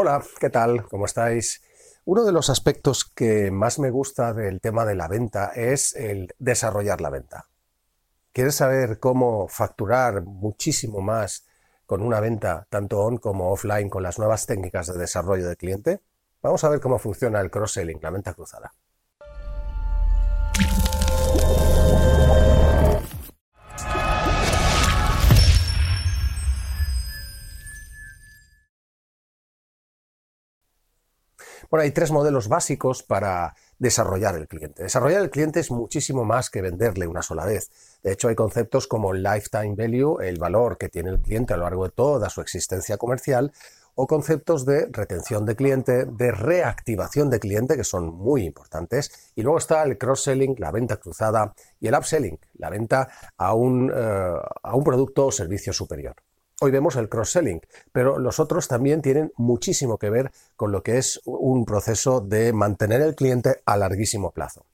Hola, ¿qué tal? ¿Cómo estáis? Uno de los aspectos que más me gusta del tema de la venta es el desarrollar la venta. ¿Quieres saber cómo facturar muchísimo más con una venta tanto on como offline con las nuevas técnicas de desarrollo de cliente? Vamos a ver cómo funciona el cross-selling, la venta cruzada. Bueno, hay tres modelos básicos para desarrollar el cliente. Desarrollar el cliente es muchísimo más que venderle una sola vez. De hecho, hay conceptos como lifetime value, el valor que tiene el cliente a lo largo de toda su existencia comercial, o conceptos de retención de cliente, de reactivación de cliente, que son muy importantes. Y luego está el cross-selling, la venta cruzada, y el upselling, la venta a un, eh, a un producto o servicio superior. Hoy vemos el cross-selling, pero los otros también tienen muchísimo que ver con lo que es un proceso de mantener el cliente a larguísimo plazo.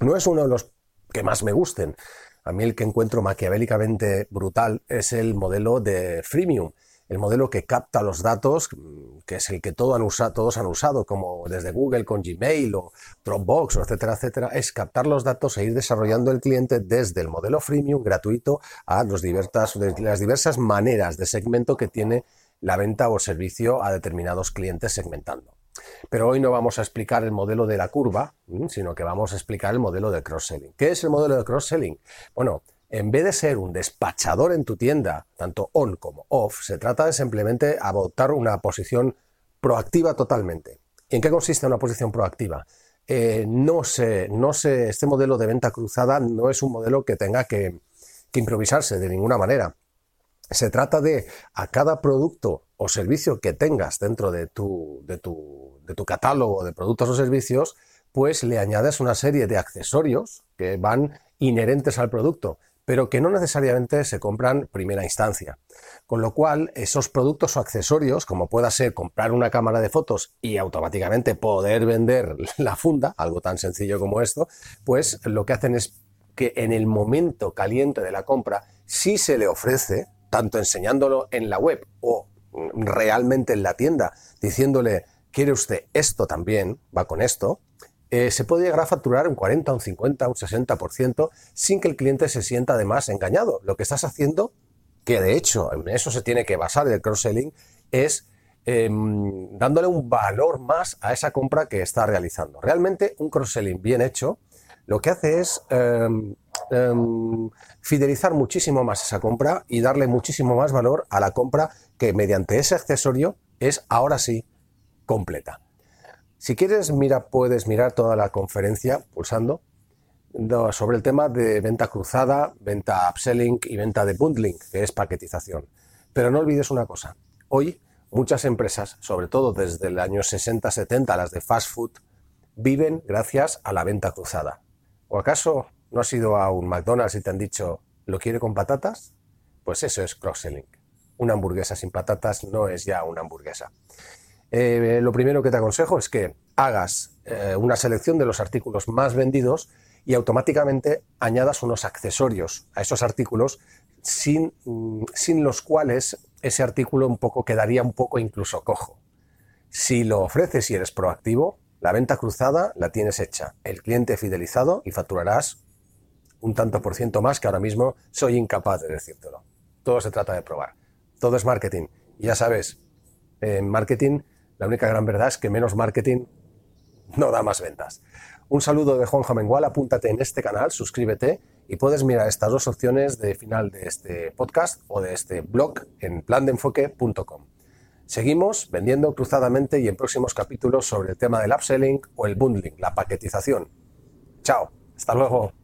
No es uno de los que más me gusten. A mí el que encuentro maquiavélicamente brutal es el modelo de freemium, el modelo que capta los datos, mm, que es el que todos han usado, como desde Google con Gmail o Dropbox, etcétera, etcétera, es captar los datos e ir desarrollando el cliente desde el modelo freemium gratuito a las diversas maneras de segmento que tiene la venta o servicio a determinados clientes segmentando. Pero hoy no vamos a explicar el modelo de la curva, mm, sino que vamos a explicar el modelo de cross-selling. ¿Qué es el modelo de cross-selling? Bueno, en vez de ser un despachador en tu tienda, tanto on como off, se trata de simplemente adoptar una posición proactiva totalmente. ¿En qué consiste una posición proactiva? Eh, no sé, no sé, este modelo de venta cruzada no es un modelo que tenga que, improvisarse de ninguna manera. Se trata de a cada producto o servicio que tengas dentro de tu, de tu, de tu catálogo de productos o servicios, pues le añades una serie de accesorios que van inherentes al producto pero que no necesariamente se compran primera instancia. Con lo cual, esos productos o accesorios, como pueda ser comprar una cámara de fotos y automáticamente poder vender la funda, algo tan sencillo como esto, pues lo que hacen es que en el momento caliente de la compra, si se le ofrece, tanto enseñándolo en la web o realmente en la tienda, diciéndole, ¿quiere usted esto también? Va con esto, eh, se puede llegar a facturar un 40, un 50, un 60% sin que el cliente se sienta además engañado. Lo que estás haciendo, que de hecho en eso se tiene que basar el cross-selling, es em, dándole un valor más a esa compra que está realizando. Realmente un cross-selling bien hecho lo que hace es em, em, fidelizar muchísimo más esa compra y darle muchísimo más valor a la compra que mediante ese accesorio es ahora sí completa. Si quieres, mira, puedes mirar toda la conferencia pulsando sobre el tema de venta cruzada, venta upselling y venta de bundling, que es paquetización. Pero no olvides una cosa. Hoy muchas empresas, sobre todo desde el año 60-70, las de fast food, viven gracias a la venta cruzada. ¿O acaso no has ido a un McDonald's y te han dicho, ¿lo quiere con patatas? Pues eso es cross-selling. Una hamburguesa sin patatas no es ya una hamburguesa. Eh, lo primero que te aconsejo es que hagas eh, una selección de los artículos más vendidos y automáticamente añadas unos accesorios a esos artículos sin, mm, sin los cuales ese artículo un poco quedaría un poco incluso cojo. Si lo ofreces y eres proactivo, la venta cruzada la tienes hecha, el cliente fidelizado y facturarás un tanto por ciento más que ahora mismo soy incapaz de decírtelo. Todo se trata de probar. Todo es marketing. Ya sabes, en marketing La única gran verdad es que menos marketing no da más ventas. Un saludo de Juan Jamengual, apúntate en este canal, suscríbete y puedes mirar estas dos opciones de final de este podcast o de este blog en plandeenfoque.com. Seguimos vendiendo cruzadamente y en próximos capítulos sobre el tema del upselling o el bundling, la paquetización. Chao, hasta luego.